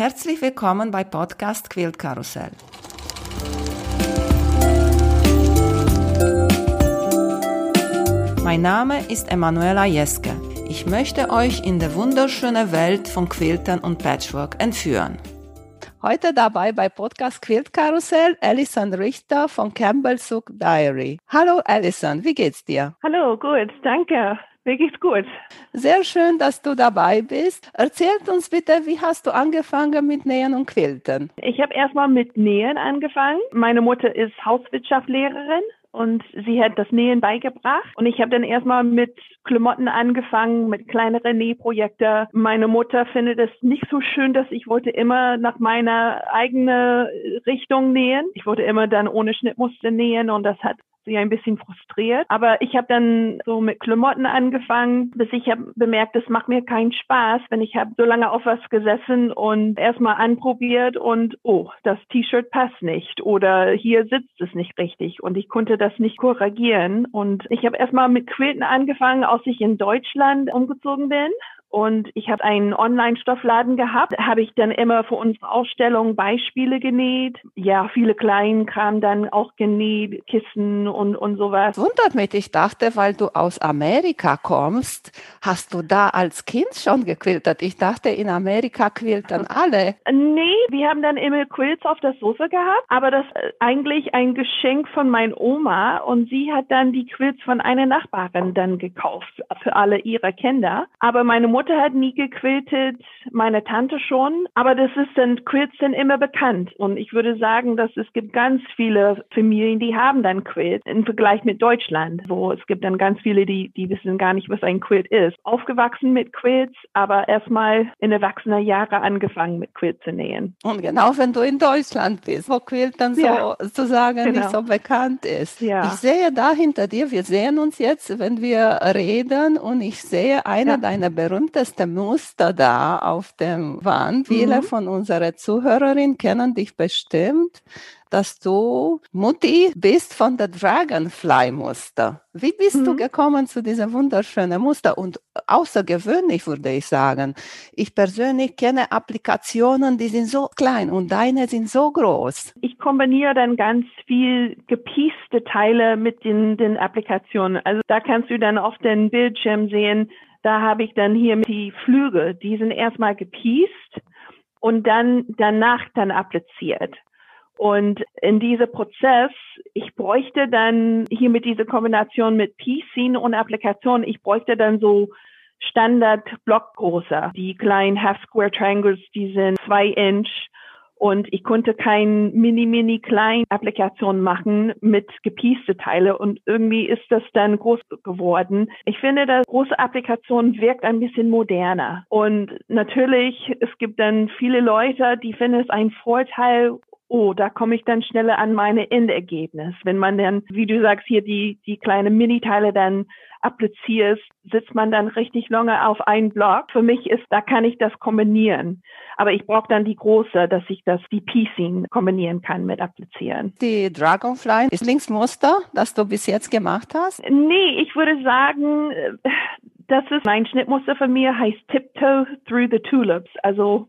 Herzlich willkommen bei Podcast Quilt Karussell. Mein Name ist Emanuela Jeske. Ich möchte euch in die wunderschöne Welt von Quiltern und Patchwork entführen. Heute dabei bei Podcast Quilt Karussell Alison Richter von Campbell Sook Diary. Hallo Alison, wie geht's dir? Hallo, gut, danke. Mir geht's gut. Sehr schön, dass du dabei bist. Erzähl uns bitte, wie hast du angefangen mit Nähen und Quilten? Ich habe erstmal mit Nähen angefangen. Meine Mutter ist Hauswirtschaftslehrerin und sie hat das Nähen beigebracht. Und ich habe dann erstmal mit Klamotten angefangen, mit kleineren Nähprojekten. Meine Mutter findet es nicht so schön, dass ich wollte immer nach meiner eigenen Richtung nähen. Ich wollte immer dann ohne Schnittmuster nähen und das hat sie ein bisschen frustriert. Aber ich habe dann so mit Klamotten angefangen, bis ich habe bemerkt, es macht mir keinen Spaß, wenn ich habe so lange auf was gesessen und erstmal anprobiert und oh, das T-Shirt passt nicht oder hier sitzt es nicht richtig und ich konnte das nicht korrigieren. Und ich habe erstmal mit Quilten angefangen, als ich in Deutschland umgezogen bin und ich habe einen Online-Stoffladen gehabt, habe ich dann immer für unsere Ausstellung Beispiele genäht. Ja, viele kleinen Kram dann auch genäht, Kissen und, und sowas. Wundert mich, ich dachte, weil du aus Amerika kommst, hast du da als Kind schon gequiltert. Ich dachte, in Amerika quiltern alle. Nee, wir haben dann immer Quilts auf das Sofa gehabt, aber das ist eigentlich ein Geschenk von meiner Oma und sie hat dann die Quilts von einer Nachbarin dann gekauft für alle ihre Kinder. Aber meine Mutter Mutter hat nie gequiltet, meine Tante schon, aber das ist dann Quilts sind immer bekannt und ich würde sagen, dass es gibt ganz viele Familien, die haben dann Quilt im Vergleich mit Deutschland, wo es gibt dann ganz viele, die die wissen gar nicht, was ein Quilt ist. Aufgewachsen mit Quilts, aber erstmal in erwachsener Jahre angefangen mit Quilt zu nähen. Und genau wenn du in Deutschland bist, wo Quilt dann ja. sozusagen genau. nicht so bekannt ist. Ja. Ich sehe da hinter dir, wir sehen uns jetzt, wenn wir reden und ich sehe einer ja. deiner berühmten berühmteste Muster da auf dem Wand. Viele mhm. von unseren Zuhörerinnen kennen dich bestimmt, dass du Mutti bist von der Dragonfly-Muster. Wie bist mhm. du gekommen zu diesem wunderschönen Muster? Und außergewöhnlich würde ich sagen. Ich persönlich kenne Applikationen, die sind so klein und deine sind so groß. Ich kombiniere dann ganz viel gepieste Teile mit den, den Applikationen. Also da kannst du dann auf den Bildschirm sehen, da habe ich dann hier die Flügel, die sind erstmal gepiest und dann danach dann appliziert. Und in diesem Prozess, ich bräuchte dann hier mit dieser Kombination mit Piecing und Applikation, ich bräuchte dann so Standard Blockgröße. Die kleinen Half Square Triangles, die sind zwei Inch und ich konnte kein mini, mini klein Applikation machen mit gepieste Teile und irgendwie ist das dann groß geworden. Ich finde, dass große Applikation wirkt ein bisschen moderner. Und natürlich, es gibt dann viele Leute, die finden es ein Vorteil, oh, da komme ich dann schneller an meine Endergebnis. Wenn man dann, wie du sagst, hier die, die kleine Miniteile dann applizierst, sitzt man dann richtig lange auf einen Block. Für mich ist, da kann ich das kombinieren. Aber ich brauche dann die große, dass ich das, die Piecing kombinieren kann mit applizieren. Die Dragonfly ist Linksmuster, das du bis jetzt gemacht hast? Nee, ich würde sagen, äh, das ist mein Schnittmuster von mir, heißt Tiptoe Through the Tulips. Also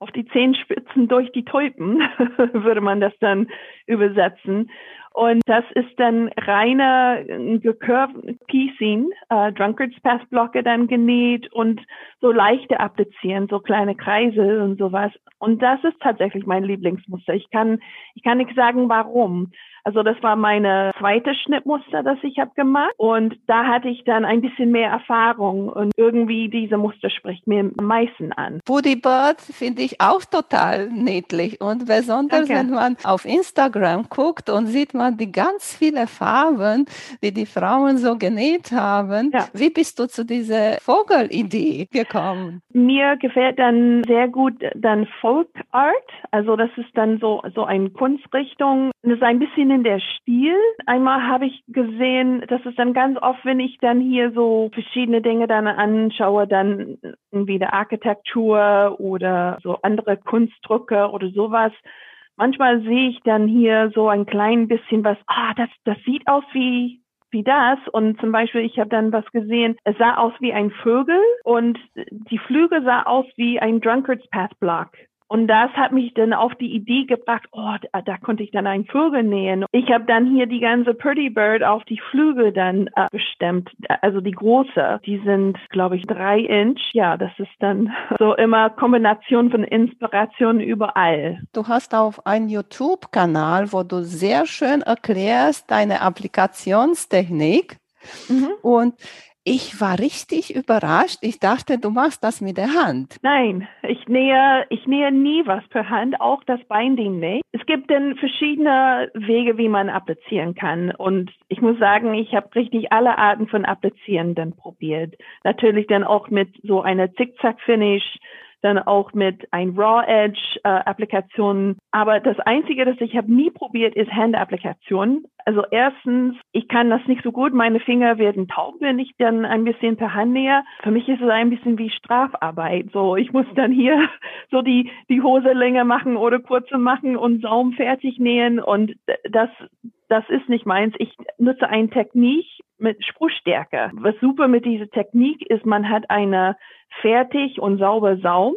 auf die Zehenspitzen durch die Tulpen, würde man das dann übersetzen. Und das ist dann reiner gecurved Piecing, äh, Drunkards Pass Blocke dann genäht und so leichte Applizieren, so kleine Kreise und sowas. Und das ist tatsächlich mein Lieblingsmuster. Ich kann, ich kann nicht sagen, warum. Also das war meine zweite Schnittmuster, das ich habe gemacht. Und da hatte ich dann ein bisschen mehr Erfahrung und irgendwie diese Muster spricht mir am meisten an. Woody Bird finde ich auch total niedlich. Und besonders, Danke. wenn man auf Instagram guckt und sieht man die ganz viele Farben, die die Frauen so genäht haben. Ja. Wie bist du zu dieser Vogelidee gekommen? Mir gefällt dann sehr gut dann Folk Art. Also das ist dann so, so eine Kunstrichtung. Das ist ein bisschen in der Stil. Einmal habe ich gesehen, dass es dann ganz oft, wenn ich dann hier so verschiedene Dinge dann anschaue, dann irgendwie der Architektur oder so andere Kunstdrücke oder sowas. Manchmal sehe ich dann hier so ein klein bisschen was, ah, das, das sieht aus wie, wie das. Und zum Beispiel, ich habe dann was gesehen, es sah aus wie ein Vögel und die Flügel sah aus wie ein Drunkards Path Block. Und das hat mich dann auf die Idee gebracht, oh, da, da konnte ich dann einen Vögel nähen. Ich habe dann hier die ganze Pretty Bird auf die Flügel dann äh, bestimmt, also die große. Die sind, glaube ich, drei Inch. Ja, das ist dann so immer Kombination von Inspiration überall. Du hast auf einen YouTube-Kanal, wo du sehr schön erklärst deine Applikationstechnik. Mhm. Und ich war richtig überrascht. Ich dachte, du machst das mit der Hand. Nein, ich nähe, ich nähe nie was per Hand, auch das Binding nicht. Es gibt dann verschiedene Wege, wie man applizieren kann. Und ich muss sagen, ich habe richtig alle Arten von Applizieren dann probiert. Natürlich dann auch mit so einer Zickzack-Finish dann auch mit ein Raw Edge äh. Aber das Einzige, das ich habe nie probiert, ist Hand-Applikation. Also erstens, ich kann das nicht so gut. Meine Finger werden taub, wenn ich dann ein bisschen per Hand nähe. Für mich ist es ein bisschen wie Strafarbeit. So, ich muss dann hier so die, die Hose länger machen oder kurze machen und Saum fertig nähen. Und das, das ist nicht meins. Ich nutze eine Technik mit Spruchstärke. Was super mit dieser Technik ist, man hat eine fertig und sauber Saum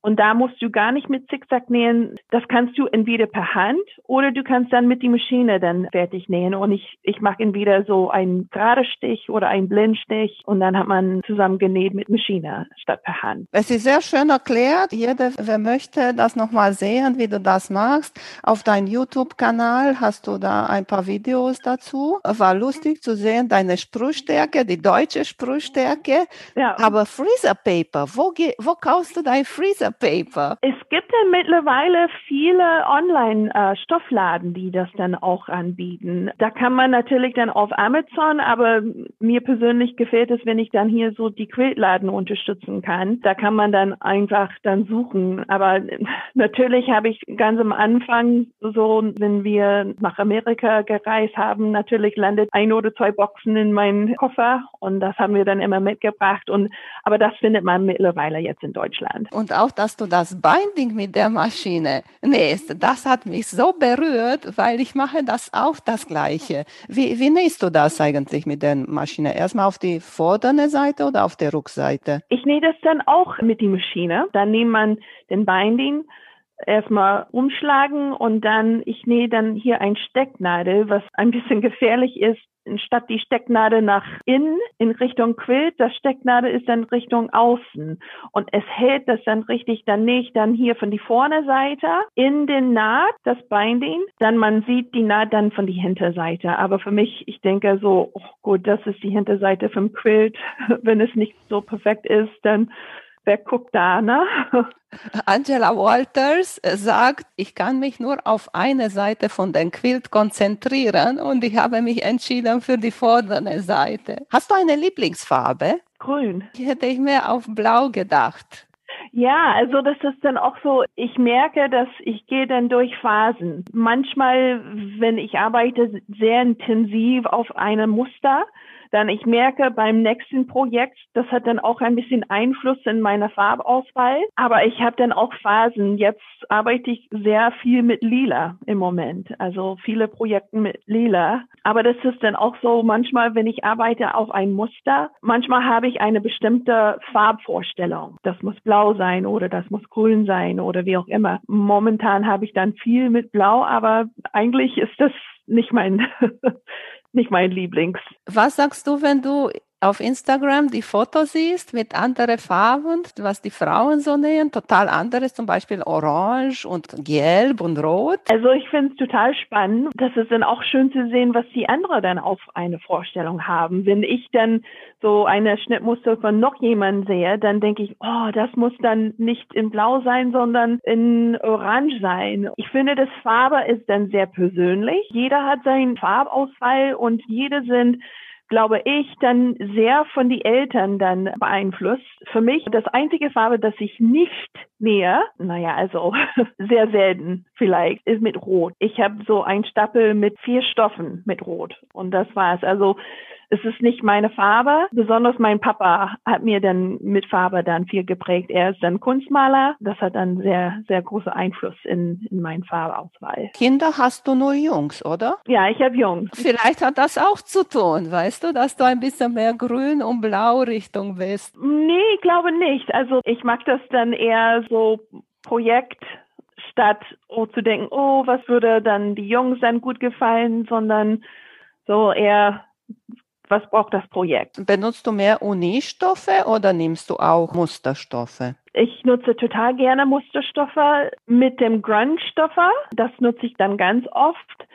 und da musst du gar nicht mit Zickzack nähen. Das kannst du entweder per Hand oder du kannst dann mit die Maschine dann fertig nähen. Und ich, ich mache entweder so einen gerade Stich oder einen Blindstich und dann hat man zusammen genäht mit Maschine statt per Hand. Es ist sehr schön erklärt. Jeder, wer möchte das nochmal sehen, wie du das machst. Auf deinem YouTube-Kanal hast du da ein paar Videos dazu. War lustig zu sehen, deine Sprühstärke, die deutsche Sprühstärke. Ja. Aber Freezer Paper, wo, wo kaufst du dein Freezer Paper? Es gibt ja mittlerweile viele Online-Stoffladen, die das dann auch anbieten. Da kann man natürlich dann auf Amazon, aber mir persönlich gefällt es, wenn ich dann hier so die Quiltladen unterstützen kann. Da kann man dann einfach dann suchen. Aber natürlich habe ich ganz am Anfang so, wenn wir nach Amerika gereist haben, natürlich landet ein oder zwei Boxen in meinen Koffer und das haben wir dann immer mitgebracht. Und aber das findet man mittlerweile jetzt in Deutschland. Und auch dass du das Binding mit der Maschine nähst, das hat mich so berührt, weil ich mache das auch das Gleiche. Wie, wie nähst du das eigentlich mit der Maschine? Erstmal auf die vordere Seite oder auf der Rückseite? Ich nähe das dann auch mit der Maschine. Dann nimmt man den Binding erstmal umschlagen und dann, ich nähe dann hier ein Stecknadel, was ein bisschen gefährlich ist, statt die Stecknadel nach innen in Richtung Quilt, das Stecknadel ist dann Richtung außen. Und es hält das dann richtig, dann ich dann hier von die vorne Seite in den Naht, das Binding, dann man sieht die Naht dann von die Hinterseite, aber für mich, ich denke so, oh gut, das ist die Hinterseite vom Quilt, wenn es nicht so perfekt ist, dann wer guckt da, ne? Angela Walters sagt, ich kann mich nur auf eine Seite von dem Quilt konzentrieren und ich habe mich entschieden für die vordere Seite. Hast du eine Lieblingsfarbe? Grün. Ich hätte ich mehr auf Blau gedacht. Ja, also das ist dann auch so, ich merke, dass ich gehe dann durch Phasen. Manchmal, wenn ich arbeite sehr intensiv auf einem Muster, dann ich merke beim nächsten Projekt, das hat dann auch ein bisschen Einfluss in meiner Farbauswahl. Aber ich habe dann auch Phasen. Jetzt arbeite ich sehr viel mit Lila im Moment. Also viele Projekte mit Lila. Aber das ist dann auch so, manchmal, wenn ich arbeite auf ein Muster, manchmal habe ich eine bestimmte Farbvorstellung. Das muss blau sein oder das muss grün sein oder wie auch immer. Momentan habe ich dann viel mit blau, aber eigentlich ist das nicht mein nicht mein Lieblings. Was sagst du, wenn du auf Instagram die Fotos siehst mit anderen Farben, was die Frauen so nähen, total anderes, zum Beispiel Orange und Gelb und Rot. Also ich finde es total spannend. Das ist dann auch schön zu sehen, was die anderen dann auf eine Vorstellung haben. Wenn ich dann so eine Schnittmuster von noch jemandem sehe, dann denke ich, oh, das muss dann nicht in Blau sein, sondern in Orange sein. Ich finde, das Farbe ist dann sehr persönlich. Jeder hat seinen Farbauswahl und jede sind glaube ich, dann sehr von die Eltern dann beeinflusst. Für mich das einzige Farbe, das ich nicht nähe, naja, also sehr selten vielleicht, ist mit Rot. Ich habe so ein Stapel mit vier Stoffen mit Rot und das war's. Also es ist nicht meine Farbe. Besonders mein Papa hat mir dann mit Farbe dann viel geprägt. Er ist dann Kunstmaler. Das hat dann sehr, sehr großen Einfluss in, in meinen Farbauswahl. Kinder hast du nur Jungs, oder? Ja, ich habe Jungs. Vielleicht hat das auch zu tun, weißt du, dass du ein bisschen mehr Grün und Blau Richtung bist. Nee, ich glaube nicht. Also ich mag das dann eher so Projekt statt oh, zu denken, oh, was würde dann die Jungs dann gut gefallen, sondern so eher, was braucht das Projekt? Benutzt du mehr Unistoffe oder nimmst du auch Musterstoffe? Ich nutze total gerne Musterstoffe mit dem Grunge-Stoffer. Das nutze ich dann ganz oft.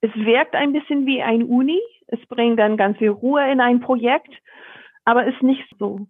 Es wirkt ein bisschen wie ein Uni. Es bringt dann ganz viel Ruhe in ein Projekt, aber ist nicht so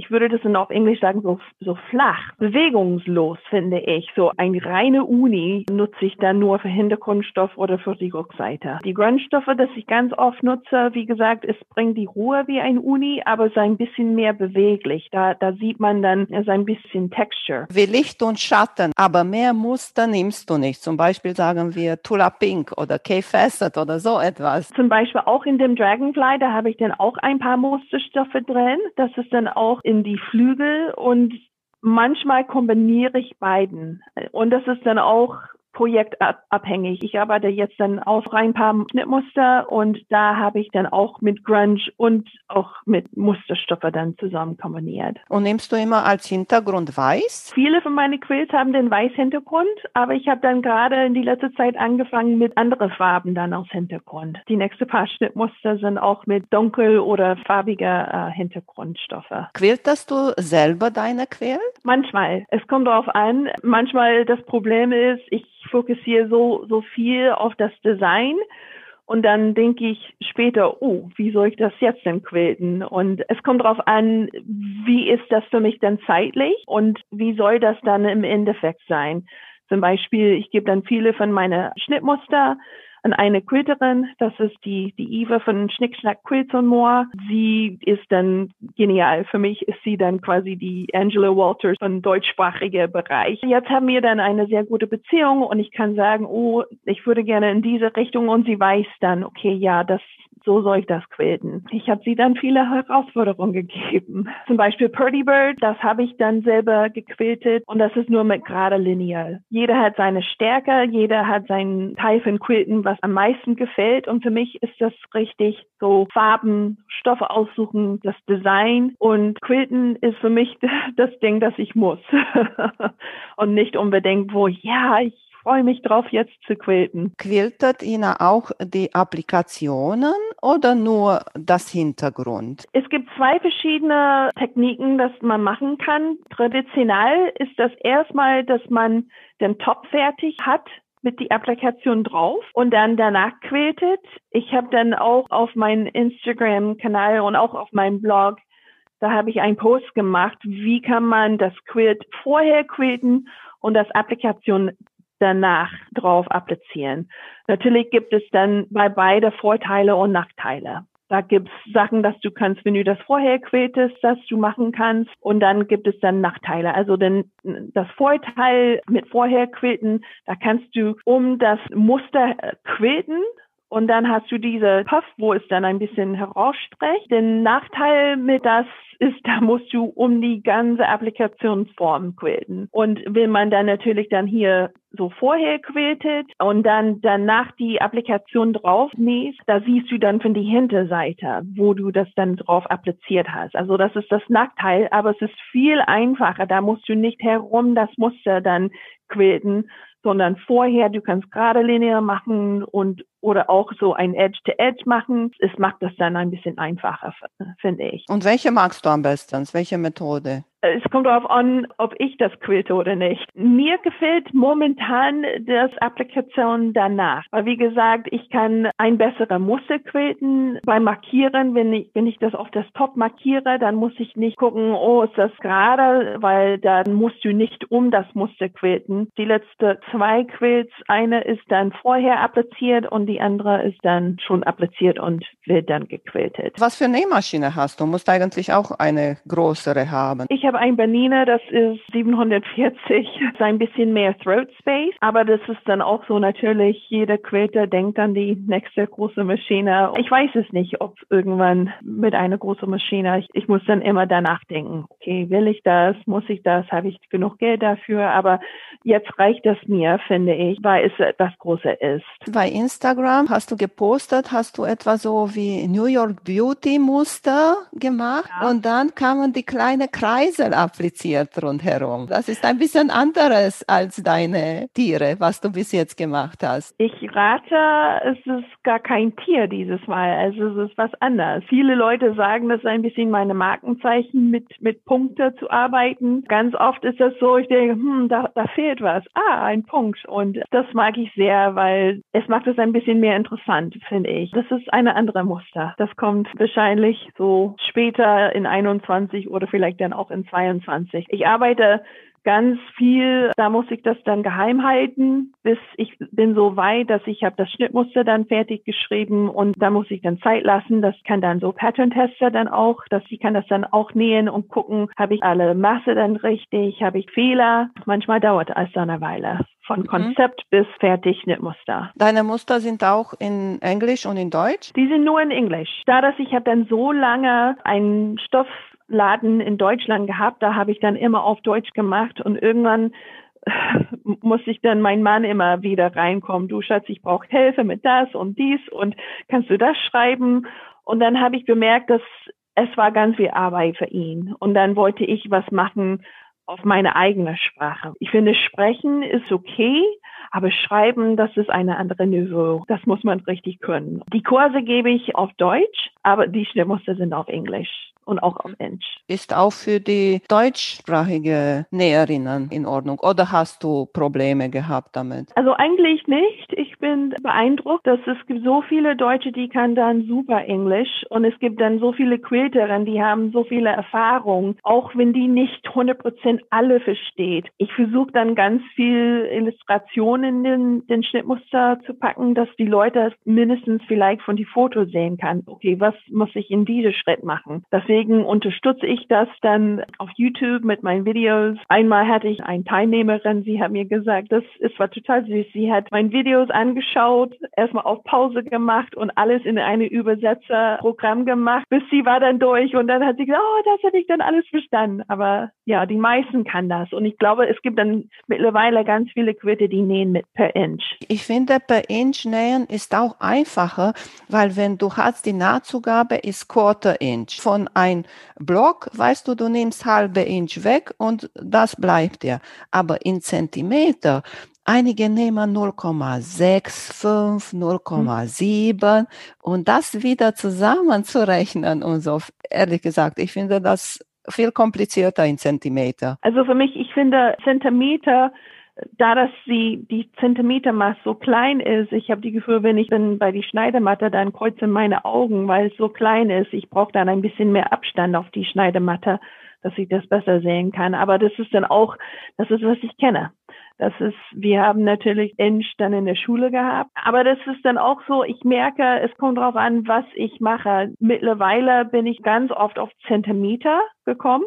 ich würde das dann auf Englisch sagen, so, so flach, bewegungslos, finde ich. So eine reine Uni nutze ich dann nur für Hintergrundstoff oder für die Rückseite. Die Grundstoffe, das ich ganz oft nutze, wie gesagt, es bringt die Ruhe wie ein Uni, aber es ist ein bisschen mehr beweglich. Da, da sieht man dann es ein bisschen Texture. Wie Licht und Schatten, aber mehr Muster nimmst du nicht. Zum Beispiel sagen wir Tula Pink oder K-Facet oder so etwas. Zum Beispiel auch in dem Dragonfly, da habe ich dann auch ein paar Musterstoffe drin. Das ist dann auch in die Flügel und manchmal kombiniere ich beiden. Und das ist dann auch projektabhängig. Ich arbeite jetzt dann auf ein paar Schnittmuster und da habe ich dann auch mit Grunge und auch mit Musterstoffe dann zusammen kombiniert. Und nimmst du immer als Hintergrund weiß? Viele von meinen Quills haben den Weiß-Hintergrund, aber ich habe dann gerade in die letzte Zeit angefangen mit anderen Farben dann als Hintergrund. Die nächste paar Schnittmuster sind auch mit dunkel oder farbiger äh, Hintergrundstoffe. Quiltest du selber deine Quill? Manchmal. Es kommt darauf an. Manchmal das Problem ist, ich fokussiere so, so viel auf das Design. Und dann denke ich später, oh, wie soll ich das jetzt denn quilten? Und es kommt darauf an, wie ist das für mich dann zeitlich und wie soll das dann im Endeffekt sein? Zum Beispiel, ich gebe dann viele von meinen Schnittmuster an eine Quilterin. Das ist die, die Eva von Schnickschnack Quilts und More. Sie ist dann genial. Für mich ist sie dann quasi die Angela Walters von deutschsprachiger Bereich. Jetzt haben wir dann eine sehr gute Beziehung und ich kann sagen, oh, ich würde gerne in diese Richtung und sie weiß dann, okay, ja, das so soll ich das quilten. Ich habe sie dann viele Herausforderungen gegeben. Zum Beispiel Purdy Bird, das habe ich dann selber gequiltet und das ist nur mit gerade lineal. Jeder hat seine Stärke, jeder hat seinen Teil von Quilten, was am meisten gefällt und für mich ist das richtig so Farben, Stoffe aussuchen, das Design und Quilten ist für mich das Ding, das ich muss und nicht unbedingt, wo ja, ich freue mich drauf, jetzt zu quilten. Quiltet Ihnen auch die Applikationen oder nur das Hintergrund? Es gibt zwei verschiedene Techniken, das man machen kann. Traditionell ist das erstmal, dass man den Top fertig hat mit die Applikation drauf und dann danach quiltet. Ich habe dann auch auf meinem Instagram-Kanal und auch auf meinem Blog da habe ich einen Post gemacht, wie kann man das Quilt vorher quilten und das Applikation danach drauf applizieren. Natürlich gibt es dann bei beide Vorteile und Nachteile. Da gibt's Sachen, dass du kannst, wenn du das vorher quältest, dass du machen kannst. Und dann gibt es dann Nachteile. Also denn das Vorteil mit vorher quilten, da kannst du um das Muster quilten und dann hast du diese Puff, wo es dann ein bisschen herausstreckt. Den Nachteil mit das ist, da musst du um die ganze Applikationsform quilten. Und will man dann natürlich dann hier so vorher quiltet und dann danach die Applikation drauf nähst, da siehst du dann von die Hinterseite, wo du das dann drauf appliziert hast. Also das ist das Nachteil, aber es ist viel einfacher. Da musst du nicht herum das Muster dann quilten, sondern vorher, du kannst gerade linear machen und oder auch so ein Edge-to-Edge -Edge machen. Es macht das dann ein bisschen einfacher, finde ich. Und welche magst du am besten? Welche Methode? Es kommt darauf an, ob ich das quilte oder nicht. Mir gefällt momentan das Applikation danach. Weil wie gesagt, ich kann ein besserer Muster quilten. Beim Markieren, wenn ich, wenn ich das auf das Top markiere, dann muss ich nicht gucken, oh, ist das gerade, weil dann musst du nicht um das Muster quilten. Die letzte zwei Quilts, eine ist dann vorher appliziert und die andere ist dann schon appliziert und wird dann gequiltet. Was für Nähmaschine hast du? Du musst eigentlich auch eine größere haben. Ich habe ein Bernina, das ist 740, ist ein bisschen mehr Throat Space, aber das ist dann auch so natürlich, jeder Quilter denkt an die nächste große Maschine. Ich weiß es nicht, ob irgendwann mit einer großen Maschine, ich, ich muss dann immer danach denken, okay, will ich das, muss ich das, habe ich genug Geld dafür, aber jetzt reicht das mir finde ich, weil es etwas größer ist. Bei Instagram hast du gepostet, hast du etwa so wie New York Beauty Muster gemacht ja. und dann kamen die kleinen Kreisel appliziert rundherum. Das ist ein bisschen anderes als deine Tiere, was du bis jetzt gemacht hast. Ich rate, es ist gar kein Tier dieses Mal, also es ist was anderes. Viele Leute sagen, das ist ein bisschen meine Markenzeichen mit, mit Punkte zu arbeiten. Ganz oft ist das so, ich denke, hm, da, da fehlt was. Ah, ein Punkt. Und das mag ich sehr, weil es macht es ein bisschen mehr interessant, finde ich. Das ist eine andere Muster. Das kommt wahrscheinlich so später in 21 oder vielleicht dann auch in 22. Ich arbeite ganz viel, da muss ich das dann geheim halten, bis ich bin so weit, dass ich habe das Schnittmuster dann fertig geschrieben und da muss ich dann Zeit lassen. Das kann dann so Pattern-Tester dann auch, dass sie kann das dann auch nähen und gucken, habe ich alle Masse dann richtig, habe ich Fehler. Manchmal dauert es dann eine Weile von mhm. Konzept mhm. bis fertig Schnittmuster. Deine Muster sind auch in Englisch und in Deutsch? Die sind nur in Englisch. Da, dass ich habe dann so lange einen Stoff Laden in Deutschland gehabt, da habe ich dann immer auf Deutsch gemacht und irgendwann muss ich dann mein Mann immer wieder reinkommen. Du Schatz, ich brauche Hilfe mit das und dies und kannst du das schreiben? Und dann habe ich bemerkt, dass es war ganz viel Arbeit für ihn. Und dann wollte ich was machen auf meine eigene Sprache. Ich finde, sprechen ist okay, aber schreiben, das ist eine andere Niveau. Das muss man richtig können. Die Kurse gebe ich auf Deutsch, aber die Schnittmuster sind auf Englisch und auch auf Englisch. Ist auch für die deutschsprachige Näherinnen in Ordnung oder hast du Probleme gehabt damit? Also eigentlich nicht. Ich bin beeindruckt, dass es gibt so viele Deutsche, die kann dann super Englisch und es gibt dann so viele Quilterinnen, die haben so viele Erfahrungen, auch wenn die nicht 100% alle versteht. Ich versuche dann ganz viel Illustrationen in den, den Schnittmuster zu packen, dass die Leute mindestens vielleicht von die Fotos sehen kann. Okay, was muss ich in diesem Schritt machen? Deswegen unterstütze ich das dann auf YouTube mit meinen Videos. Einmal hatte ich eine Teilnehmerin, sie hat mir gesagt, das ist war total süß. Sie hat meine Videos angeschaut, erstmal auf Pause gemacht und alles in eine Übersetzerprogramm gemacht, bis sie war dann durch und dann hat sie gesagt, oh, das hätte ich dann alles verstanden. Aber ja, die meisten kann das und ich glaube, es gibt dann mittlerweile ganz viele Quitte, die nähen mit per Inch. Ich finde, per Inch nähen ist auch einfacher, weil wenn du hast, die Nahtzugabe ist Quarter Inch von ein ein Block, weißt du, du nimmst halbe Inch weg und das bleibt dir. Aber in Zentimeter, einige nehmen 0,65, 0,7 und das wieder zusammenzurechnen und so. Ehrlich gesagt, ich finde das viel komplizierter in Zentimeter. Also für mich, ich finde Zentimeter da dass sie die Zentimetermaß so klein ist, ich habe die Gefühl, wenn ich bin bei die Schneidematte, dann kreuzen meine Augen, weil es so klein ist. Ich brauche dann ein bisschen mehr Abstand auf die Schneidematte, dass ich das besser sehen kann. Aber das ist dann auch, das ist, was ich kenne. Das ist, wir haben natürlich Inch dann in der Schule gehabt. Aber das ist dann auch so, ich merke, es kommt darauf an, was ich mache. Mittlerweile bin ich ganz oft auf Zentimeter gekommen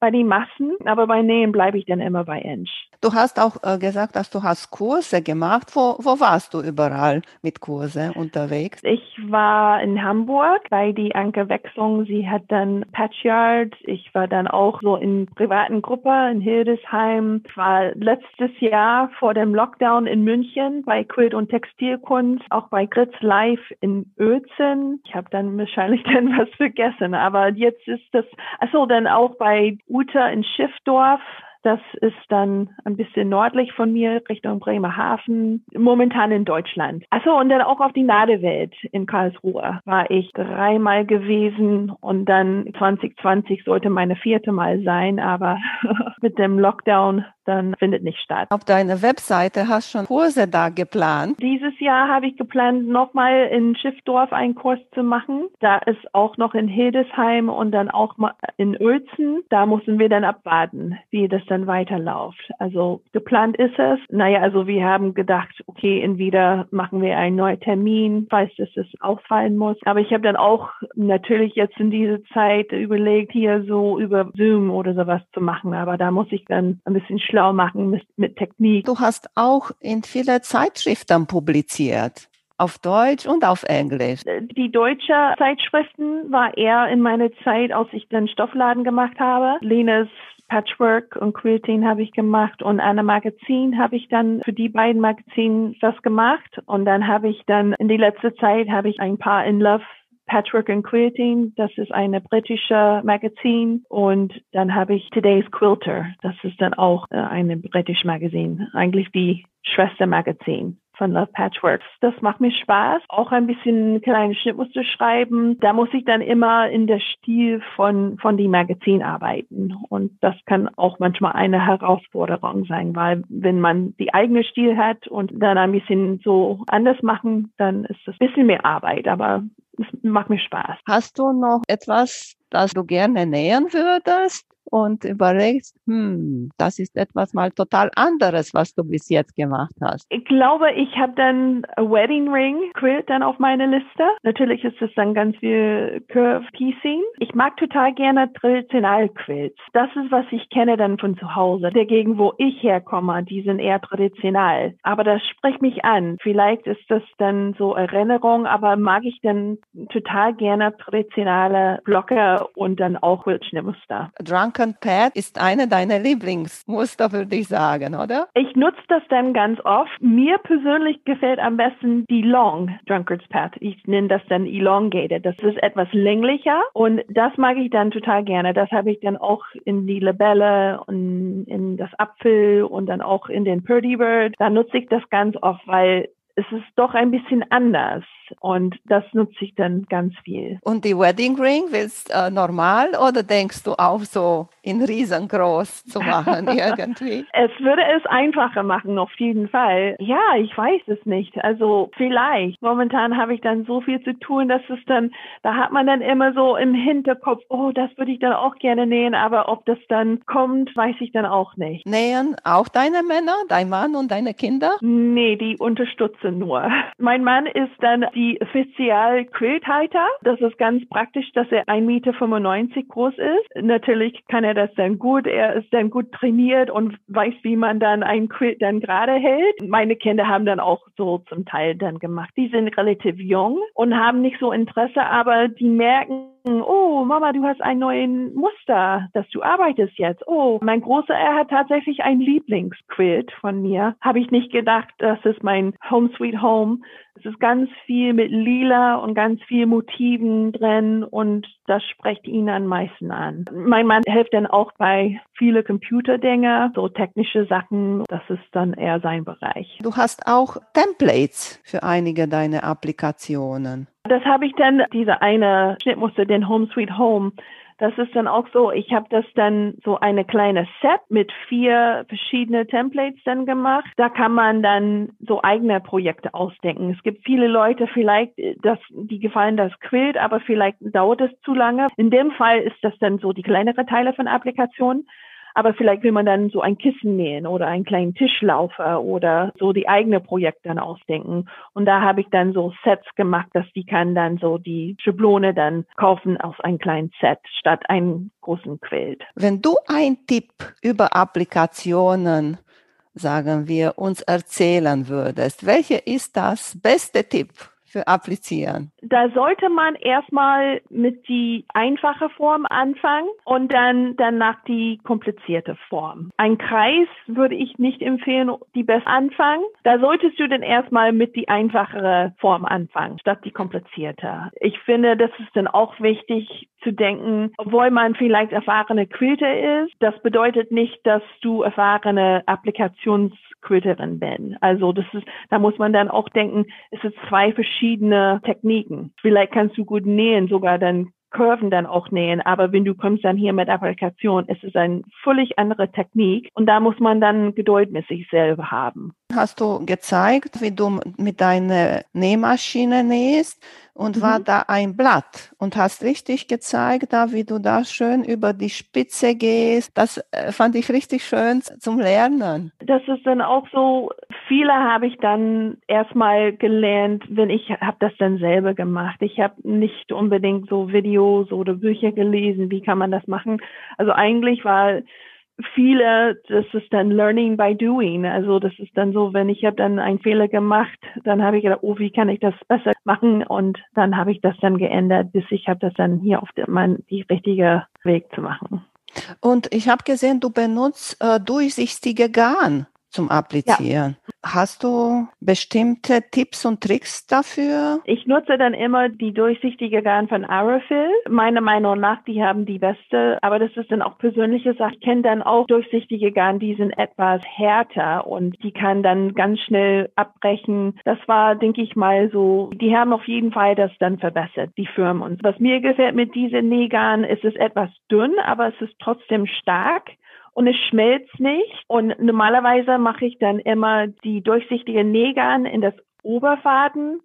bei den Massen, aber bei Nähen bleibe ich dann immer bei Inch. Du hast auch äh, gesagt, dass du hast Kurse gemacht. Wo, wo warst du überall mit Kurse unterwegs? Ich war in Hamburg bei die Anke Wechslung. Sie hat dann Patchyard. Ich war dann auch so in privaten Gruppe in Hildesheim. Ich war letztes Jahr vor dem Lockdown in München bei Quilt und Textilkunst, auch bei Gritz Live in Özen. Ich habe dann wahrscheinlich dann was vergessen, aber jetzt ist das, achso, dann auch bei Uta in Schiffdorf das ist dann ein bisschen nördlich von mir, Richtung Bremerhaven, momentan in Deutschland. Achso, und dann auch auf die Nadewelt in Karlsruhe war ich dreimal gewesen und dann 2020 sollte meine vierte Mal sein, aber mit dem Lockdown dann findet nicht statt. Auf deiner Webseite hast du schon Kurse da geplant. Dieses Jahr habe ich geplant, nochmal in Schiffdorf einen Kurs zu machen. Da ist auch noch in Hildesheim und dann auch in Uelzen. Da müssen wir dann abwarten, wie das dann weiterläuft. Also geplant ist es. Naja, also wir haben gedacht, okay, entweder machen wir einen neuen Termin, falls das ausfallen muss. Aber ich habe dann auch natürlich jetzt in dieser Zeit überlegt, hier so über Zoom oder sowas zu machen. Aber da muss ich dann ein bisschen schlau machen mit, mit Technik. Du hast auch in viele Zeitschriften publiziert auf Deutsch und auf Englisch. Die deutsche Zeitschriften war eher in meiner Zeit, als ich den Stoffladen gemacht habe. Lenes Patchwork und Quilting habe ich gemacht und eine Magazin habe ich dann für die beiden Magazine was gemacht und dann habe ich dann in die letzte Zeit habe ich ein paar in Love Patchwork and Quilting, das ist eine britische Magazin und dann habe ich Today's Quilter, das ist dann auch äh, eine britische Magazin, eigentlich die Schwestermagazin von Love Patchworks. Das macht mir Spaß. Auch ein bisschen kleine Schnittmuster schreiben. Da muss ich dann immer in der Stil von, von die Magazin arbeiten. Und das kann auch manchmal eine Herausforderung sein, weil wenn man die eigene Stil hat und dann ein bisschen so anders machen, dann ist das ein bisschen mehr Arbeit. Aber es macht mir Spaß. Hast du noch etwas, das du gerne nähern würdest? Und überlegst, hm, das ist etwas mal total anderes, was du bis jetzt gemacht hast? Ich glaube, ich habe dann a Wedding Ring Quilt dann auf meiner Liste. Natürlich ist es dann ganz viel Curve Piecing. Ich mag total gerne traditional Quilts. Das ist, was ich kenne dann von zu Hause. Dagegen, wo ich herkomme, die sind eher traditional. Aber das spricht mich an. Vielleicht ist das dann so Erinnerung, aber mag ich dann total gerne traditionale Blocker und dann auch Quiltschnittmuster. Drunken Second Pad ist eine deiner Lieblingsmuster, würde ich sagen, oder? Ich nutze das dann ganz oft. Mir persönlich gefällt am besten die Long Drunkard's Pad. Ich nenne das dann Elongated. Das ist etwas länglicher und das mag ich dann total gerne. Das habe ich dann auch in die Labelle und in das Apfel und dann auch in den Purdy Bird. Da nutze ich das ganz oft, weil es ist doch ein bisschen anders. Und das nutze ich dann ganz viel. Und die Wedding Ring willst äh, normal oder denkst du auch so in riesengroß zu machen irgendwie? es würde es einfacher machen, auf jeden Fall. Ja, ich weiß es nicht. Also vielleicht. Momentan habe ich dann so viel zu tun, dass es dann, da hat man dann immer so im Hinterkopf, oh, das würde ich dann auch gerne nähen, aber ob das dann kommt, weiß ich dann auch nicht. Nähen auch deine Männer, dein Mann und deine Kinder? Nee, die unterstützen nur. Mein Mann ist dann die Spezial Quilthalter. Das ist ganz praktisch, dass er 1,95 Meter groß ist. Natürlich kann er das dann gut. Er ist dann gut trainiert und weiß, wie man dann ein Quilt dann gerade hält. Meine Kinder haben dann auch so zum Teil dann gemacht. Die sind relativ jung und haben nicht so Interesse, aber die merken, oh, Mama, du hast ein neues Muster, das du arbeitest jetzt. Oh, mein Großer, er hat tatsächlich ein Lieblingsquilt von mir. Habe ich nicht gedacht, das ist mein Home Sweet Home. Es ist ganz viel mit Lila und ganz viel Motiven drin und das spricht ihn am meisten an. Mein Mann hilft dann auch bei viele Computerdinge, so technische Sachen. Das ist dann eher sein Bereich. Du hast auch Templates für einige deiner Applikationen. Das habe ich dann, diese eine Schnittmuster, den Home Sweet Home, das ist dann auch so, ich habe das dann so eine kleine Set mit vier verschiedene Templates dann gemacht. Da kann man dann so eigene Projekte ausdenken. Es gibt viele Leute vielleicht, das, die gefallen das Quilt, aber vielleicht dauert es zu lange. In dem Fall ist das dann so die kleinere Teile von Applikationen. Aber vielleicht will man dann so ein Kissen nähen oder einen kleinen Tischlaufer oder so die eigene Projekte dann ausdenken. Und da habe ich dann so Sets gemacht, dass die kann dann so die Schablone dann kaufen aus einem kleinen Set statt einem großen Quilt. Wenn du einen Tipp über Applikationen sagen wir, uns erzählen würdest, welcher ist das beste Tipp für applizieren? Da sollte man erstmal mit die einfache Form anfangen und dann danach die komplizierte Form. Ein Kreis würde ich nicht empfehlen, die best anfangen. Da solltest du dann erstmal mit die einfachere Form anfangen, statt die komplizierte. Ich finde, das ist dann auch wichtig zu denken, obwohl man vielleicht erfahrene Quilter ist, das bedeutet nicht, dass du erfahrene Applikations Quilterin bin. Also das ist, da muss man dann auch denken, es sind zwei verschiedene Techniken. Vielleicht kannst du gut nähen, sogar dann Kurven dann auch nähen. Aber wenn du kommst dann hier mit Applikation, es ist eine völlig andere Technik und da muss man dann Geduld mit sich selber haben. Hast du gezeigt, wie du mit deiner Nähmaschine nähst? Und mhm. war da ein Blatt und hast richtig gezeigt, da wie du da schön über die Spitze gehst. Das äh, fand ich richtig schön zum Lernen. Das ist dann auch so, viele habe ich dann erstmal gelernt, wenn ich habe das dann selber gemacht. Ich habe nicht unbedingt so Videos oder Bücher gelesen, wie kann man das machen. Also eigentlich war viele, das ist dann Learning by Doing. Also das ist dann so, wenn ich habe dann einen Fehler gemacht, dann habe ich gedacht, oh, wie kann ich das besser machen? Und dann habe ich das dann geändert, bis ich habe das dann hier auf der, mein, die richtige Weg zu machen. Und ich habe gesehen, du benutzt äh, durchsichtige Garn zum Applizieren. Ja. Hast du bestimmte Tipps und Tricks dafür? Ich nutze dann immer die durchsichtige Garn von Arafil. Meiner Meinung nach, die haben die beste, aber das ist dann auch persönliche Sache. Ich kenne dann auch durchsichtige Garn, die sind etwas härter und die kann dann ganz schnell abbrechen. Das war, denke ich mal, so, die haben auf jeden Fall das dann verbessert, die Firmen. Und was mir gefällt mit diesen Nähgarn, ist es etwas dünn, aber es ist trotzdem stark und es schmilzt nicht. Und normalerweise mache ich dann immer die durchsichtigen Nägern in das Oberfaden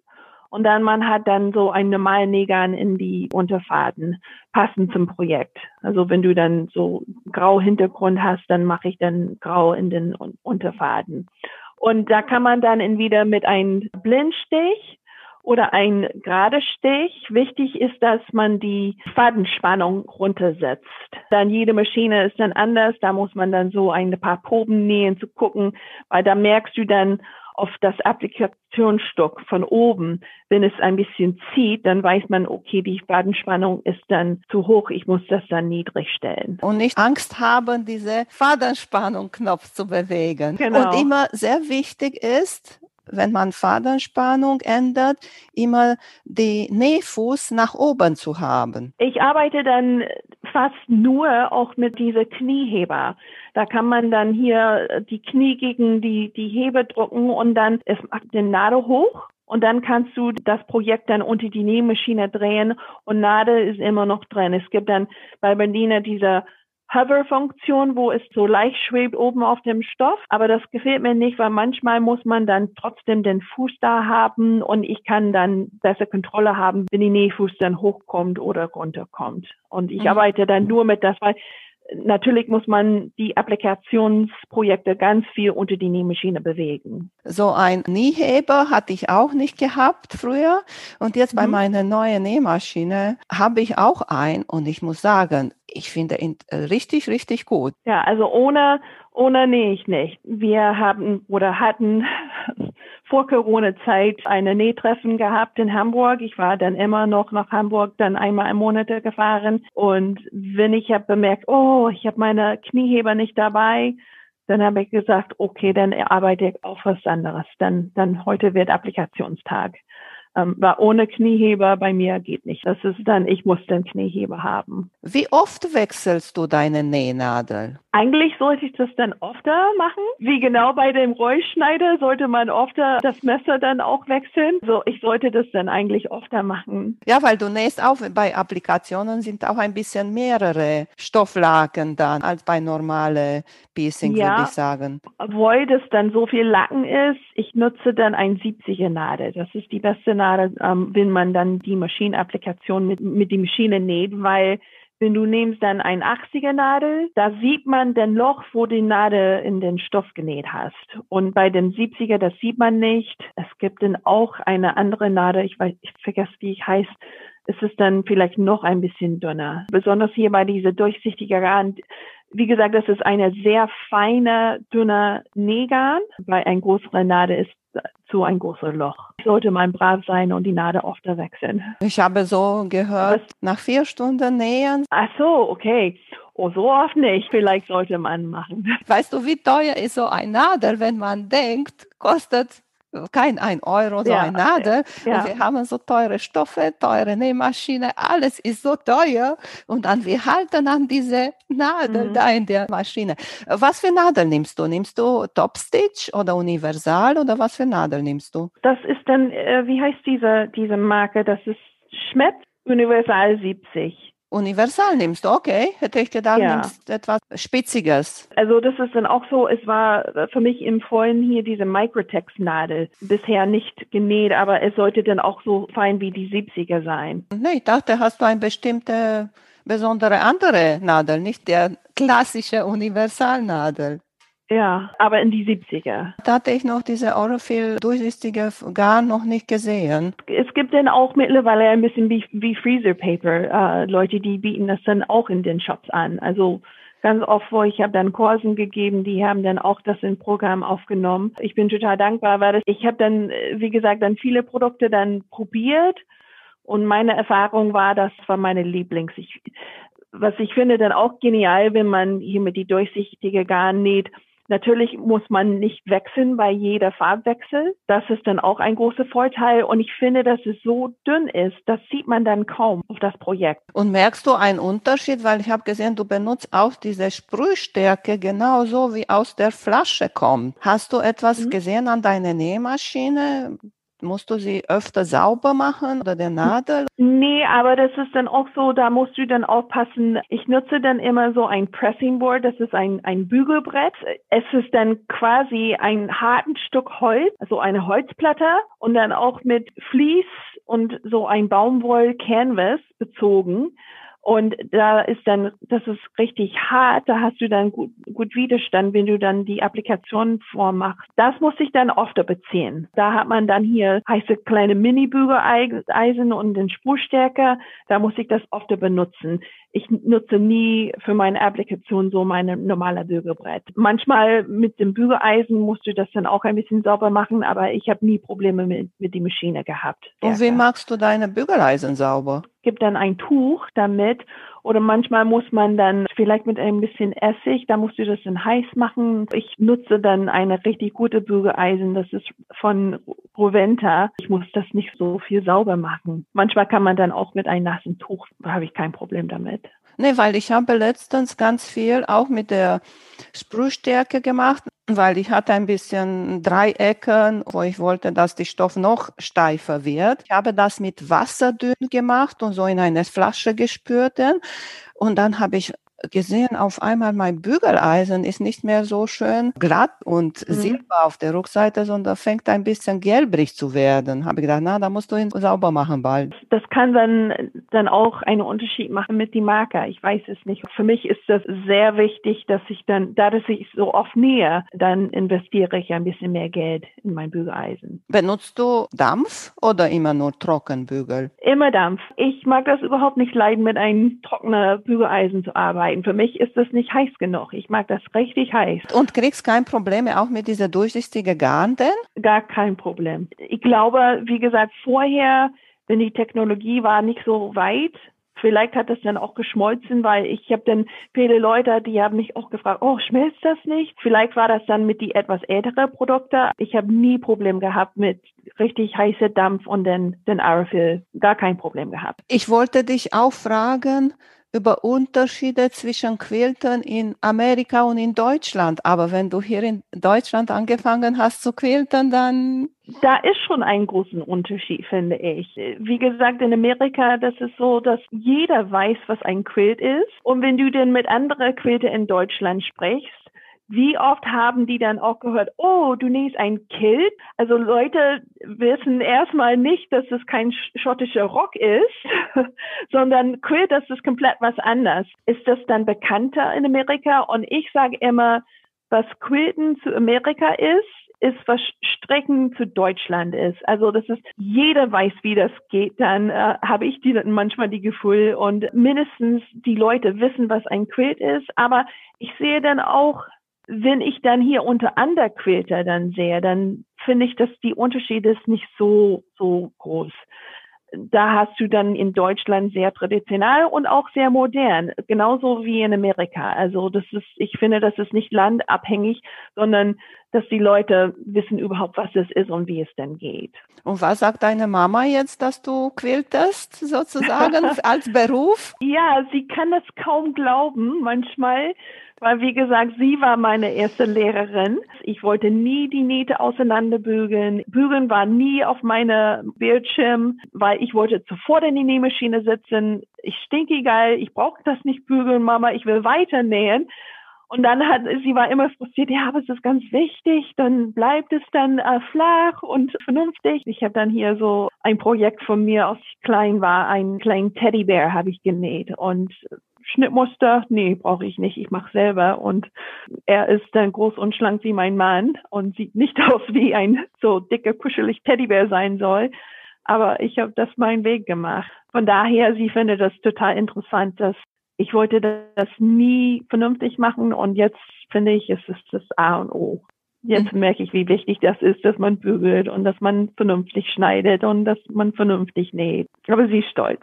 und dann man hat dann so einen normalen Nägern in die Unterfaden, passend zum Projekt. Also wenn du dann so grau Hintergrund hast, dann mache ich dann grau in den Unterfaden. Und da kann man dann entweder mit einem Blindstich oder ein gerade Stich. Wichtig ist, dass man die Fadenspannung runtersetzt. Dann jede Maschine ist dann anders. Da muss man dann so ein paar Proben nähen zu gucken, weil da merkst du dann auf das Applikationsstück von oben, wenn es ein bisschen zieht, dann weiß man, okay, die Fadenspannung ist dann zu hoch, ich muss das dann niedrig stellen. Und nicht Angst haben, diese Fadenspannung-Knopf zu bewegen. Genau. Und immer sehr wichtig ist, wenn man Fadenspannung ändert, immer die Nähfuß nach oben zu haben. Ich arbeite dann fast nur auch mit dieser Knieheber. Da kann man dann hier die Knie gegen die, die Hebe drücken und dann es macht den Nadel hoch und dann kannst du das Projekt dann unter die Nähmaschine drehen und Nadel ist immer noch drin. Es gibt dann bei Berliner diese Hover-Funktion, wo es so leicht schwebt oben auf dem Stoff. Aber das gefällt mir nicht, weil manchmal muss man dann trotzdem den Fuß da haben und ich kann dann besser Kontrolle haben, wenn die Nähfuß dann hochkommt oder runterkommt. Und ich mhm. arbeite dann nur mit das, weil natürlich muss man die Applikationsprojekte ganz viel unter die Nähmaschine bewegen. So ein Nähheber hatte ich auch nicht gehabt früher und jetzt bei mhm. meiner neuen Nähmaschine habe ich auch ein und ich muss sagen, ich finde ihn richtig, richtig gut. Ja, also ohne, ohne nähe ich nicht. Wir haben oder hatten vor Corona-Zeit eine Nähtreffen gehabt in Hamburg. Ich war dann immer noch nach Hamburg dann einmal im Monat gefahren. Und wenn ich habe bemerkt, oh, ich habe meine Knieheber nicht dabei, dann habe ich gesagt, okay, dann arbeite ich auf was anderes. Dann, dann heute wird Applikationstag. Ähm, weil ohne Knieheber bei mir geht nicht. Das ist dann, ich muss den Knieheber haben. Wie oft wechselst du deine Nähnadel? Eigentlich sollte ich das dann öfter machen. Wie genau bei dem Rollschneider sollte man öfter das Messer dann auch wechseln. So, ich sollte das dann eigentlich öfter machen. Ja, weil du nähst auch bei Applikationen sind auch ein bisschen mehrere Stofflaken dann als bei normale Piecing, ja, würde ich sagen. Obwohl das dann so viel Lacken ist, ich nutze dann ein 70er Nadel. Das ist die beste Nadel, ähm, wenn man dann die Maschinenapplikation mit, mit die Maschine näht, weil wenn du nimmst dann ein 80er Nadel, da sieht man den Loch, wo die Nadel in den Stoff genäht hast. Und bei dem 70er, das sieht man nicht. Es gibt dann auch eine andere Nadel, ich weiß, ich vergesse, wie ich heißt. Es ist dann vielleicht noch ein bisschen dünner. Besonders hier bei dieser durchsichtigen Rand. Wie gesagt, das ist eine sehr feine, dünne Nähgarn, weil ein größerer Nadel ist zu ein großes Loch. Sollte man brav sein und die Nadel oft wechseln. Ich habe so gehört, Was? nach vier Stunden nähen. Ach so, okay. Oh, so oft nicht. Vielleicht sollte man machen. Weißt du, wie teuer ist so ein Nadel, wenn man denkt, kostet kein ein Euro so ja, ein Nadel. Ja. Und wir haben so teure Stoffe, teure Nähmaschine, alles ist so teuer. Und dann wir halten an diese Nadel mhm. da in der Maschine. Was für Nadel nimmst du? Nimmst du Top Stitch oder Universal oder was für Nadel nimmst du? Das ist dann, äh, wie heißt diese, diese Marke? Das ist Schmepp Universal 70. Universal nimmst du, okay. Hätte ich gedacht, ja. nimmst etwas Spitziges. Also das ist dann auch so, es war für mich im Vorhin hier diese Microtex-Nadel bisher nicht genäht, aber es sollte dann auch so fein wie die 70er sein. Nee, ich dachte, hast du eine bestimmte, besondere andere Nadel, nicht der klassische Universalnadel. Ja, aber in die 70er. Da hatte ich noch diese Orophil durchsichtige Garn noch nicht gesehen. Es gibt dann auch mittlerweile ein bisschen wie, wie Freezer Paper, äh, Leute, die bieten das dann auch in den Shops an. Also ganz oft, wo ich habe dann Kursen gegeben, die haben dann auch das in Programm aufgenommen. Ich bin total dankbar, weil ich habe dann, wie gesagt, dann viele Produkte dann probiert und meine Erfahrung war, das war meine Lieblings. Ich, was ich finde dann auch genial, wenn man hier mit die durchsichtige Garn näht, Natürlich muss man nicht wechseln bei jeder Farbwechsel. Das ist dann auch ein großer Vorteil. Und ich finde, dass es so dünn ist, das sieht man dann kaum auf das Projekt. Und merkst du einen Unterschied? Weil ich habe gesehen, du benutzt auch diese Sprühstärke genauso wie aus der Flasche kommt. Hast du etwas mhm. gesehen an deiner Nähmaschine? Musst du sie öfter sauber machen oder der Nadel? Nee, aber das ist dann auch so, da musst du dann aufpassen. Ich nutze dann immer so ein Pressing Board, das ist ein, ein Bügelbrett. Es ist dann quasi ein harten Stück Holz, also eine Holzplatte und dann auch mit Vlies und so ein Baumwoll Canvas bezogen. Und da ist dann, das ist richtig hart, da hast du dann gut, gut Widerstand, wenn du dann die Applikation vormachst. Das muss ich dann oft beziehen. Da hat man dann hier heiße kleine Mini-Bügeleisen und den Spurstärker. Da muss ich das oft benutzen ich nutze nie für meine Applikation so meine normale Bügelbrett. Manchmal mit dem Bügeleisen musst du das dann auch ein bisschen sauber machen, aber ich habe nie Probleme mit, mit der Maschine gehabt. Und wie machst du deine Bügeleisen sauber? Gibt dann ein Tuch damit oder manchmal muss man dann vielleicht mit ein bisschen Essig, da musst du das dann heiß machen. Ich nutze dann eine richtig gute Bügeleisen, das ist von Roventa. Ich muss das nicht so viel sauber machen. Manchmal kann man dann auch mit einem nassen Tuch, da habe ich kein Problem damit. Nee, weil ich habe letztens ganz viel auch mit der Sprühstärke gemacht, weil ich hatte ein bisschen Dreiecken, wo ich wollte, dass die Stoff noch steifer wird. Ich habe das mit Wasser dünn gemacht und so in eine Flasche gespürt. Und dann habe ich gesehen, auf einmal mein Bügeleisen ist nicht mehr so schön glatt und mhm. silber auf der Rückseite, sondern fängt ein bisschen gelbrig zu werden. Habe ich gedacht, na, da musst du ihn sauber machen bald. Das kann dann, dann auch einen Unterschied machen mit dem Marker. Ich weiß es nicht. Für mich ist das sehr wichtig, dass ich dann, da dass ich so oft nähe, dann investiere ich ein bisschen mehr Geld in mein Bügeleisen. Benutzt du Dampf oder immer nur Trockenbügel? Immer Dampf. Ich mag das überhaupt nicht leiden, mit einem trockenen Bügeleisen zu arbeiten arbeiten. Für mich ist das nicht heiß genug. Ich mag das richtig heiß. Und kriegst kein Problem auch mit dieser durchsichtigen Garn denn? Gar kein Problem. Ich glaube, wie gesagt, vorher, wenn die Technologie war nicht so weit, Vielleicht hat das dann auch geschmolzen, weil ich habe dann viele Leute, die haben mich auch gefragt, oh, schmilzt das nicht? Vielleicht war das dann mit die etwas ältere Produkte. Ich habe nie Problem gehabt mit richtig heiße Dampf und den, den Aerofill. Gar kein Problem gehabt. Ich wollte dich auch fragen, über Unterschiede zwischen Quiltern in Amerika und in Deutschland. Aber wenn du hier in Deutschland angefangen hast zu quiltern, dann da ist schon ein großen Unterschied, finde ich. Wie gesagt, in Amerika, das ist so, dass jeder weiß, was ein Quilt ist. Und wenn du denn mit anderen Quilter in Deutschland sprichst, wie oft haben die dann auch gehört, oh, du nähst ein Kilt? Also Leute wissen erstmal nicht, dass es kein schottischer Rock ist, sondern Quilt, das ist komplett was anderes. Ist das dann bekannter in Amerika? Und ich sage immer, was Quilten zu Amerika ist, ist, was Strecken zu Deutschland ist. Also das ist, jeder weiß, wie das geht. Dann äh, habe ich die manchmal die Gefühl und mindestens die Leute wissen, was ein Quilt ist. Aber ich sehe dann auch wenn ich dann hier unter Underquilter dann sehe, dann finde ich, dass die Unterschiede ist nicht so, so groß. Da hast du dann in Deutschland sehr traditionell und auch sehr modern, genauso wie in Amerika. Also das ist, ich finde, das ist nicht landabhängig, sondern dass die Leute wissen überhaupt, was es ist und wie es denn geht. Und was sagt deine Mama jetzt, dass du quiltest sozusagen als Beruf? Ja, sie kann das kaum glauben manchmal weil, wie gesagt, sie war meine erste Lehrerin. Ich wollte nie die Nähte auseinanderbügeln. Bügeln war nie auf meinem Bildschirm, weil ich wollte sofort in die Nähmaschine sitzen. Ich stinke geil, ich brauche das nicht bügeln, Mama, ich will weiter nähen. Und dann hat sie war immer frustriert, ja, aber es ist ganz wichtig, dann bleibt es dann äh, flach und vernünftig. Ich habe dann hier so ein Projekt von mir, als ich klein war, einen kleinen Teddybär habe ich genäht und Schnittmuster, nee, brauche ich nicht, ich mache selber. Und er ist dann groß und schlank wie mein Mann und sieht nicht aus wie ein so dicker, kuschelig Teddybär sein soll. Aber ich habe das meinen Weg gemacht. Von daher, sie findet das total interessant, dass ich wollte das nie vernünftig machen und jetzt finde ich, es ist das A und O. Jetzt mhm. merke ich, wie wichtig das ist, dass man bügelt und dass man vernünftig schneidet und dass man vernünftig näht. Aber sie ist stolz.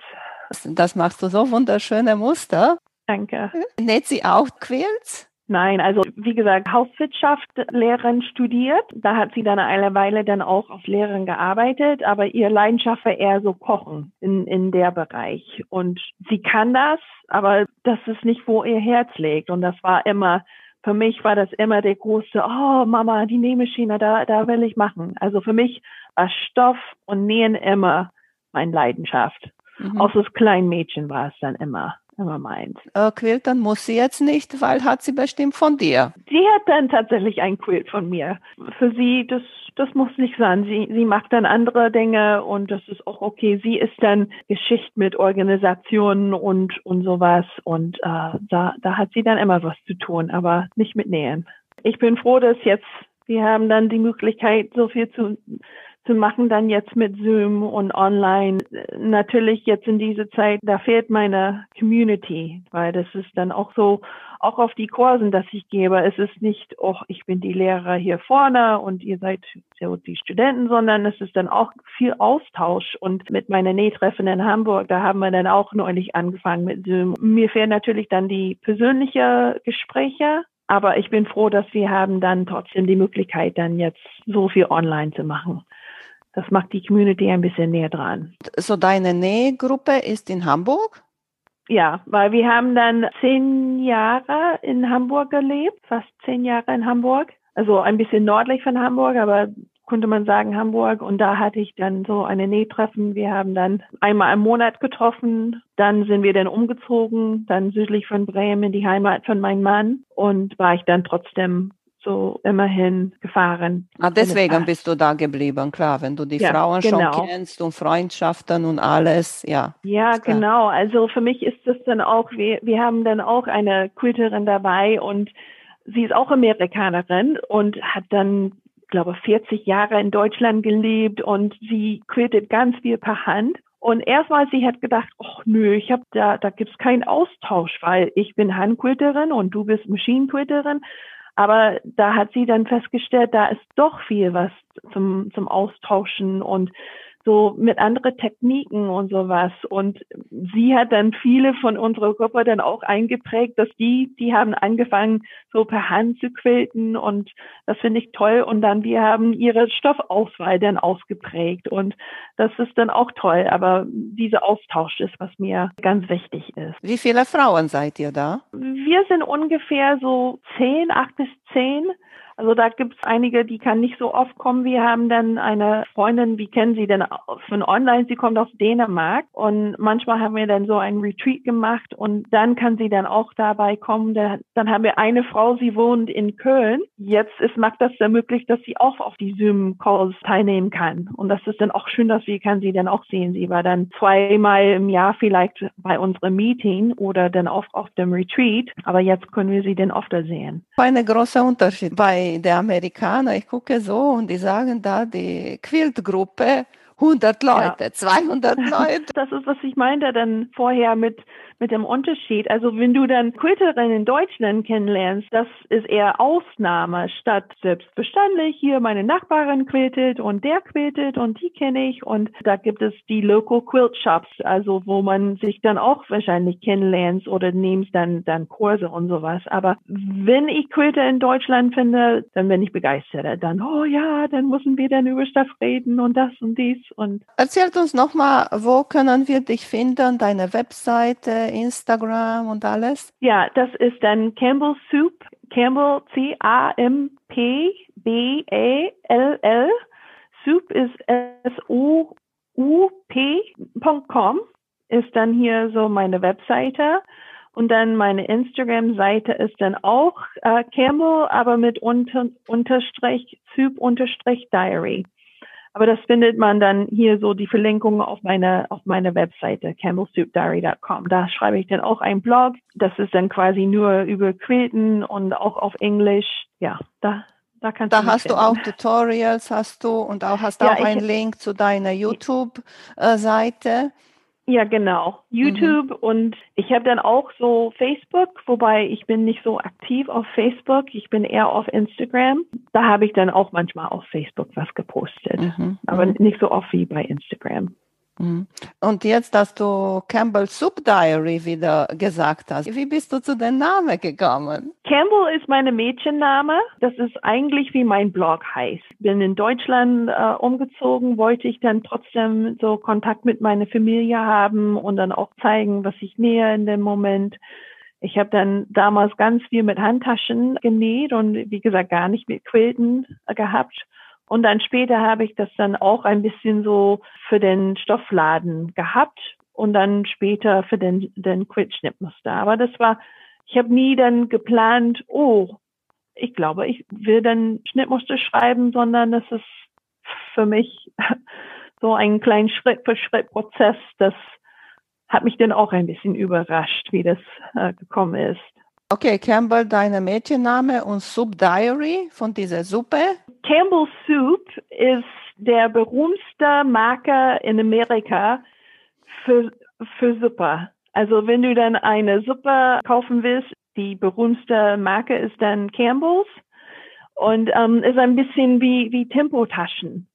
Das machst du so wunderschöne Muster. Danke. Näht sie auch Quilts? Nein, also wie gesagt, Hauswirtschaft Lehrerin studiert. Da hat sie dann eine Weile dann auch als Lehrerin gearbeitet, aber ihr Leidenschaft war eher so Kochen in, in der Bereich. Und sie kann das, aber das ist nicht, wo ihr Herz liegt. Und das war immer, für mich war das immer der große, oh Mama, die Nähmaschine, da, da will ich machen. Also für mich war Stoff und Nähen immer meine Leidenschaft. Mhm. Auch das Kleinmädchen war es dann immer immer meint. Äh, Quilt, dann muss sie jetzt nicht, weil hat sie bestimmt von dir. Sie hat dann tatsächlich ein Quilt von mir. Für sie, das, das muss nicht sein. Sie, sie macht dann andere Dinge und das ist auch okay. Sie ist dann Geschichte mit Organisationen und, und sowas und äh, da, da hat sie dann immer was zu tun, aber nicht mit Nähen. Ich bin froh, dass jetzt wir haben dann die Möglichkeit, so viel zu zu machen dann jetzt mit Zoom und online. Natürlich jetzt in dieser Zeit, da fehlt meine Community, weil das ist dann auch so, auch auf die Kursen, dass ich gebe. Es ist nicht, oh, ich bin die Lehrer hier vorne und ihr seid so die Studenten, sondern es ist dann auch viel Austausch. Und mit meiner Nähtreffen in Hamburg, da haben wir dann auch neulich angefangen mit Zoom. Mir fehlen natürlich dann die persönliche Gespräche, aber ich bin froh, dass wir haben dann trotzdem die Möglichkeit, dann jetzt so viel online zu machen das macht die Community ein bisschen näher dran. So deine Nähgruppe ist in Hamburg? Ja, weil wir haben dann zehn Jahre in Hamburg gelebt, fast zehn Jahre in Hamburg. Also ein bisschen nördlich von Hamburg, aber konnte man sagen Hamburg. Und da hatte ich dann so eine Nähtreffen. Wir haben dann einmal im Monat getroffen. Dann sind wir dann umgezogen, dann südlich von Bremen in die Heimat von meinem Mann. Und war ich dann trotzdem so immerhin gefahren. Ah, deswegen bist du da geblieben, klar, wenn du die ja, Frauen genau. schon kennst und Freundschaften und alles, ja. Ja, genau. Also für mich ist das dann auch, wir, wir haben dann auch eine Quilterin dabei und sie ist auch Amerikanerin und hat dann, glaube 40 Jahre in Deutschland gelebt und sie quiltet ganz viel per Hand. Und erstmal sie hat gedacht, ach nö, ich habe da, da gibt's keinen Austausch, weil ich bin Handquilterin und du bist Maschinenquilterin. Aber da hat sie dann festgestellt, da ist doch viel was zum, zum Austauschen und so mit anderen Techniken und sowas. Und sie hat dann viele von unserer Gruppe dann auch eingeprägt, dass die, die haben angefangen, so per Hand zu quilten und das finde ich toll. Und dann wir haben ihre Stoffauswahl dann ausgeprägt und das ist dann auch toll. Aber dieser Austausch ist, was mir ganz wichtig ist. Wie viele Frauen seid ihr da? Wir sind ungefähr so zehn, acht bis zehn. Also da gibt es einige, die kann nicht so oft kommen. Wir haben dann eine Freundin, wie kennen Sie denn von online? Sie kommt aus Dänemark und manchmal haben wir dann so einen Retreat gemacht und dann kann sie dann auch dabei kommen. Dann haben wir eine Frau, sie wohnt in Köln. Jetzt ist, macht das dann möglich, dass sie auch auf die Zoom-Calls teilnehmen kann. Und das ist dann auch schön, dass wir kann sie dann auch sehen. Sie war dann zweimal im Jahr vielleicht bei unserem Meeting oder dann auch auf dem Retreat. Aber jetzt können wir sie dann öfter sehen. Ein großer Unterschied bei der Amerikaner, ich gucke so und die sagen da, die Quiltgruppe 100 Leute, ja. 200 Leute. Das ist, was ich meinte dann vorher mit mit dem Unterschied. Also wenn du dann Quilterinnen in Deutschland kennenlernst, das ist eher Ausnahme statt selbstverständlich. Hier meine Nachbarin quiltet und der quiltet und die kenne ich und da gibt es die Local Quilt Shops, also wo man sich dann auch wahrscheinlich kennenlernt oder nimmst dann dann Kurse und sowas. Aber wenn ich Quilte in Deutschland finde, dann bin ich begeistert. Dann oh ja, dann müssen wir dann über Stoff reden und das und dies und erzählt uns nochmal, wo können wir dich finden, deine Webseite Instagram und alles? Ja, das ist dann Campbell Soup, Campbell C-A-M-P-B-A-L-L. Soup ist S-O-U-P.com, ist dann hier so meine Webseite. Und dann meine Instagram-Seite ist dann auch äh, Campbell, aber mit unter, Unterstrich, Soup Unterstrich Diary. Aber das findet man dann hier so die Verlinkung auf meine, auf meine Webseite, campbellsoupdiary.com. Da schreibe ich dann auch einen Blog. Das ist dann quasi nur über Quilten und auch auf Englisch. Ja, da, da kannst da du. Da hast finden. du auch Tutorials, hast du und auch hast ja, auch einen Link zu deiner YouTube-Seite. Ja, genau. YouTube mhm. und ich habe dann auch so Facebook, wobei ich bin nicht so aktiv auf Facebook, ich bin eher auf Instagram. Da habe ich dann auch manchmal auf Facebook was gepostet, mhm. aber mhm. nicht so oft wie bei Instagram. Mhm. Und jetzt, dass du Campbell Soup Diary wieder gesagt hast, wie bist du zu dem Namen gekommen? Campbell ist meine Mädchenname. Das ist eigentlich wie mein Blog heißt. Bin in Deutschland äh, umgezogen, wollte ich dann trotzdem so Kontakt mit meiner Familie haben und dann auch zeigen, was ich nähe in dem Moment. Ich habe dann damals ganz viel mit Handtaschen genäht und wie gesagt gar nicht mit Quilten gehabt. Und dann später habe ich das dann auch ein bisschen so für den Stoffladen gehabt und dann später für den, den Quiltschnittmuster. Aber das war, ich habe nie dann geplant, oh, ich glaube, ich will dann Schnittmuster schreiben, sondern das ist für mich so ein kleiner Schritt für Schritt Prozess. Das hat mich dann auch ein bisschen überrascht, wie das äh, gekommen ist. Okay, Campbell, deine Mädchenname und Soup Diary von dieser Suppe. Campbell Soup ist der berühmte Marke in Amerika für, für Suppe. Also wenn du dann eine Suppe kaufen willst, die berühmte Marke ist dann Campbell's und ähm, ist ein bisschen wie, wie Tempotaschen.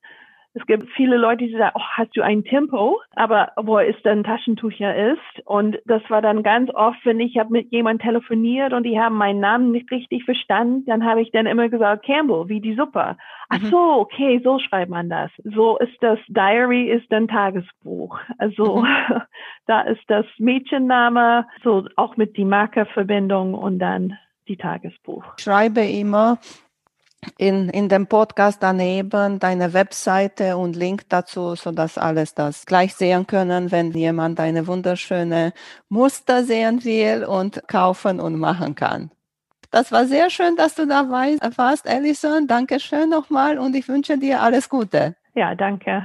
Es gibt viele Leute, die sagen, oh, hast du ein Tempo? Aber wo es dann Taschentucher ist. Und das war dann ganz oft, wenn ich habe mit jemandem telefoniert und die haben meinen Namen nicht richtig verstanden, dann habe ich dann immer gesagt, Campbell, wie die Suppe. Ach mhm. so, okay, so schreibt man das. So ist das Diary, ist dann Tagesbuch. Also mhm. da ist das Mädchenname, so auch mit die Markerverbindung und dann die Tagesbuch. Ich schreibe immer in, in dem Podcast daneben deine Webseite und Link dazu, so dass alles das gleich sehen können, wenn jemand deine wunderschöne Muster sehen will und kaufen und machen kann. Das war sehr schön, dass du dabei warst, Alison. Dankeschön nochmal und ich wünsche dir alles Gute. Ja, danke.